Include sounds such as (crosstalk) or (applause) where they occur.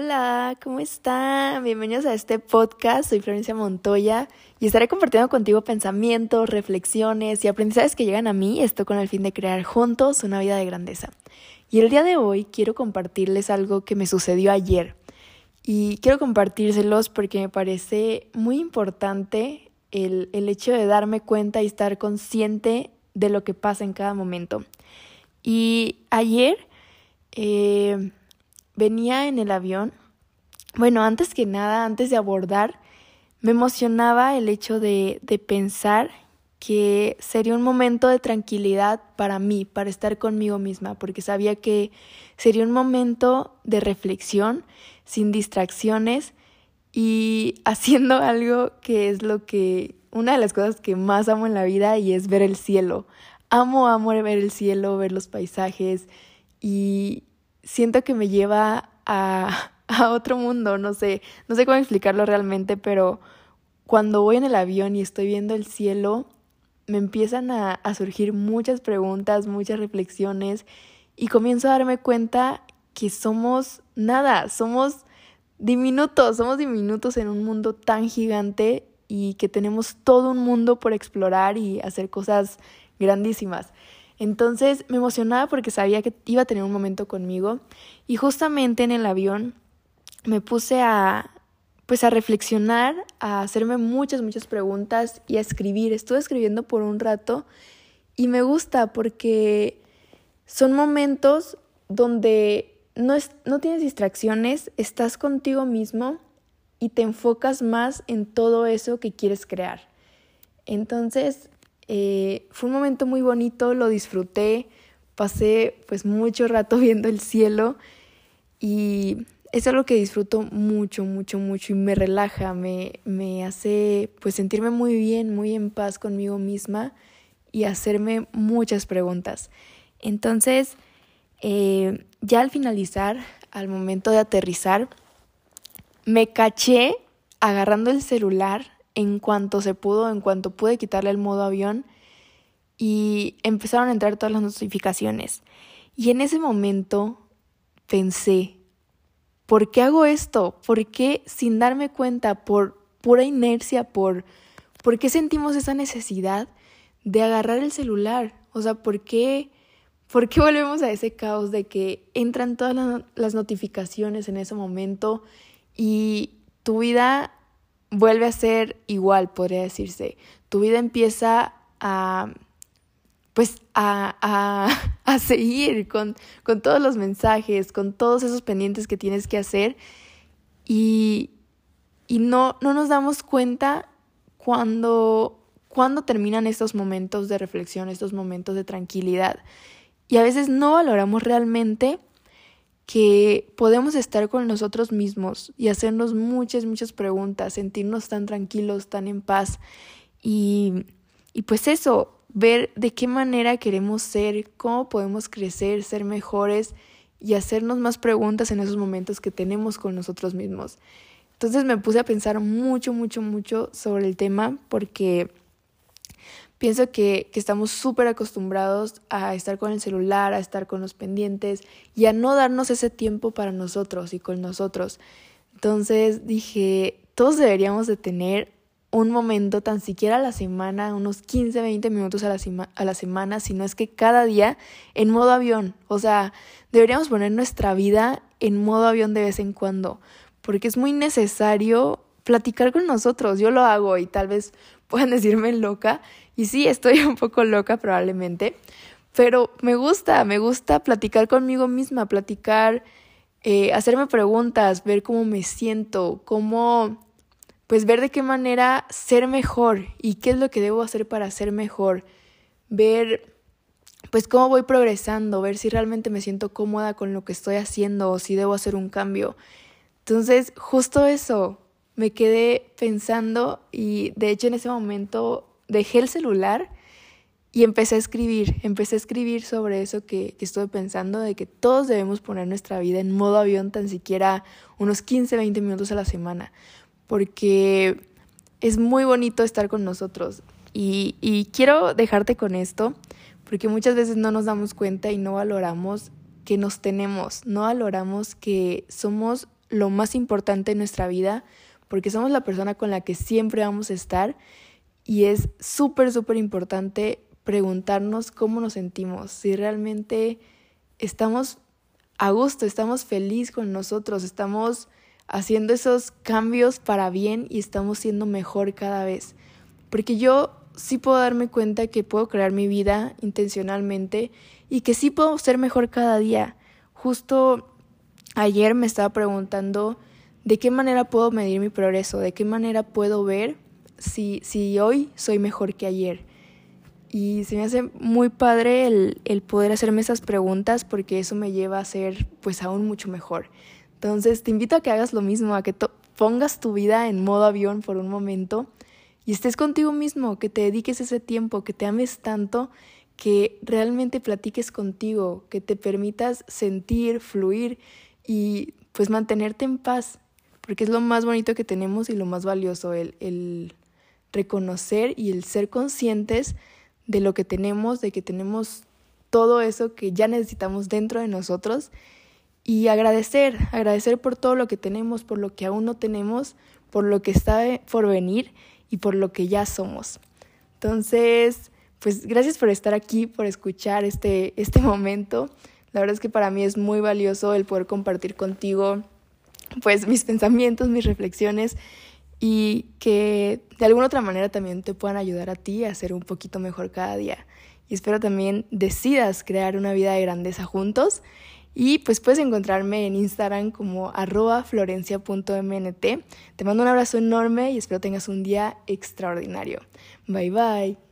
Hola, ¿cómo están? Bienvenidos a este podcast. Soy Florencia Montoya y estaré compartiendo contigo pensamientos, reflexiones y aprendizajes que llegan a mí, esto con el fin de crear juntos una vida de grandeza. Y el día de hoy quiero compartirles algo que me sucedió ayer. Y quiero compartírselos porque me parece muy importante el, el hecho de darme cuenta y estar consciente de lo que pasa en cada momento. Y ayer eh, venía en el avión, bueno, antes que nada, antes de abordar, me emocionaba el hecho de, de pensar que sería un momento de tranquilidad para mí, para estar conmigo misma, porque sabía que sería un momento de reflexión, sin distracciones y (laughs) haciendo algo que es lo que, una de las cosas que más amo en la vida y es ver el cielo. Amo, amo ver el cielo, ver los paisajes y, siento que me lleva a, (laughs) a otro mundo, no sé, no sé cómo explicarlo realmente, pero cuando voy en el avión y estoy viendo el cielo, me empiezan a, a, surgir muchas preguntas, muchas reflexiones y comienzo a darme cuenta que somos nada, somos diminutos, somos diminutos en un mundo tan gigante y que tenemos todo un mundo por explorar y hacer cosas grandísimas. Entonces me emocionaba porque sabía que iba a tener un momento conmigo y justamente en el avión me puse a pues a reflexionar, a hacerme muchas muchas preguntas y a escribir. Estuve escribiendo por un rato y me gusta porque son momentos donde no, es, no tienes distracciones, estás contigo mismo y te enfocas más en todo eso que quieres crear. Entonces, eh, fue un momento muy bonito, lo disfruté, pasé pues mucho rato (laughs) viendo el cielo y es algo que disfruto mucho, mucho, mucho y me relaja, me, me hace pues sentirme muy bien, muy en paz conmigo misma y hacerme muchas preguntas. Entonces, eh, ya al finalizar, al momento de aterrizar, me caché agarrando el celular en cuanto se pudo, en cuanto pude quitarle el modo avión y empezaron a entrar todas las notificaciones. Y en ese momento pensé, ¿por qué hago esto? ¿Por qué sin darme cuenta, por pura inercia, por, ¿por qué sentimos esa necesidad de agarrar el celular? O sea, ¿por qué, ¿por qué volvemos a ese caos de que entran todas las, notificaciones en ese momento y tu vida vuelve a ser igual, podría decirse. Tu vida empieza a pues a, a, (laughs) a seguir con, con, todos los mensajes, con todos esos pendientes que tienes que hacer y, y no, no nos damos cuenta cuando, cuando terminan estos momentos de reflexión, estos momentos de tranquilidad. Y a veces no valoramos realmente que podemos estar con nosotros mismos y hacernos muchas, muchas preguntas, sentirnos tan tranquilos, tan en paz y, y pues eso, ver de qué manera queremos ser, cómo podemos crecer, ser mejores y hacernos más preguntas en esos momentos que tenemos con nosotros mismos. Entonces me puse a pensar mucho, mucho, mucho sobre el tema porque Pienso que, que estamos súper acostumbrados a estar con el celular, a estar con los pendientes y a no darnos ese tiempo para nosotros y con nosotros. Entonces dije, todos deberíamos de tener un momento tan siquiera a la semana, unos 15, 20 minutos a la, a la semana, si no es que cada día en modo avión. O sea, deberíamos poner nuestra vida en modo avión de vez en cuando, porque es muy necesario platicar con nosotros. Yo lo hago y tal vez puedan decirme loca. Y sí, estoy (laughs) un poco loca probablemente. Pero me gusta, me gusta platicar conmigo misma, platicar, eh, hacerme preguntas, ver cómo me siento, cómo, pues ver de qué manera ser mejor y qué es lo que debo hacer para ser mejor. Ver, pues cómo voy progresando, ver si realmente me siento cómoda con lo que estoy haciendo o si debo hacer un cambio. Entonces, justo eso, me quedé pensando y de hecho en ese momento dejé el celular y empecé a escribir, empecé a escribir sobre eso que, que estuve pensando, de que todos debemos poner nuestra vida en modo avión tan siquiera unos 15, 20 minutos a la semana, porque es muy bonito estar con nosotros. Y, y quiero dejarte con esto, porque muchas veces no nos damos cuenta y no valoramos que nos tenemos, no valoramos que somos lo más importante en nuestra vida porque somos la persona con la que siempre vamos a estar y es súper, súper importante preguntarnos cómo nos sentimos, si realmente estamos a gusto, estamos felices con nosotros, estamos haciendo esos cambios para bien y estamos siendo mejor cada vez. Porque yo sí puedo darme cuenta que puedo crear mi vida intencionalmente y que sí puedo ser mejor cada día. Justo ayer me estaba preguntando de qué manera puedo medir mi progreso, de qué manera puedo ver si, si hoy soy mejor que ayer. Y se me hace muy padre el, el poder hacerme esas preguntas porque eso me lleva a ser pues aún mucho mejor. Entonces te invito a que hagas lo mismo, a que pongas tu vida en modo avión por un momento y estés contigo mismo, que te dediques ese tiempo, que te ames tanto, que realmente platiques contigo, que te permitas sentir, fluir y pues mantenerte en paz, porque es lo más bonito que tenemos y lo más valioso, el, el reconocer y el ser conscientes de lo que tenemos, de que tenemos todo eso que ya necesitamos dentro de nosotros y agradecer, agradecer por todo lo que tenemos, por lo que aún no tenemos, por lo que está por venir y por lo que ya somos. Entonces, pues gracias por estar aquí, por escuchar este, este momento. La verdad es que para mí es muy valioso el poder compartir contigo pues mis pensamientos, mis reflexiones y que de alguna otra manera también te puedan ayudar a ti a ser un poquito mejor cada día. Y espero también decidas crear una vida de grandeza juntos y pues puedes encontrarme en Instagram como arroba florencia.mnt. Te mando un abrazo enorme y espero tengas un día extraordinario. Bye bye.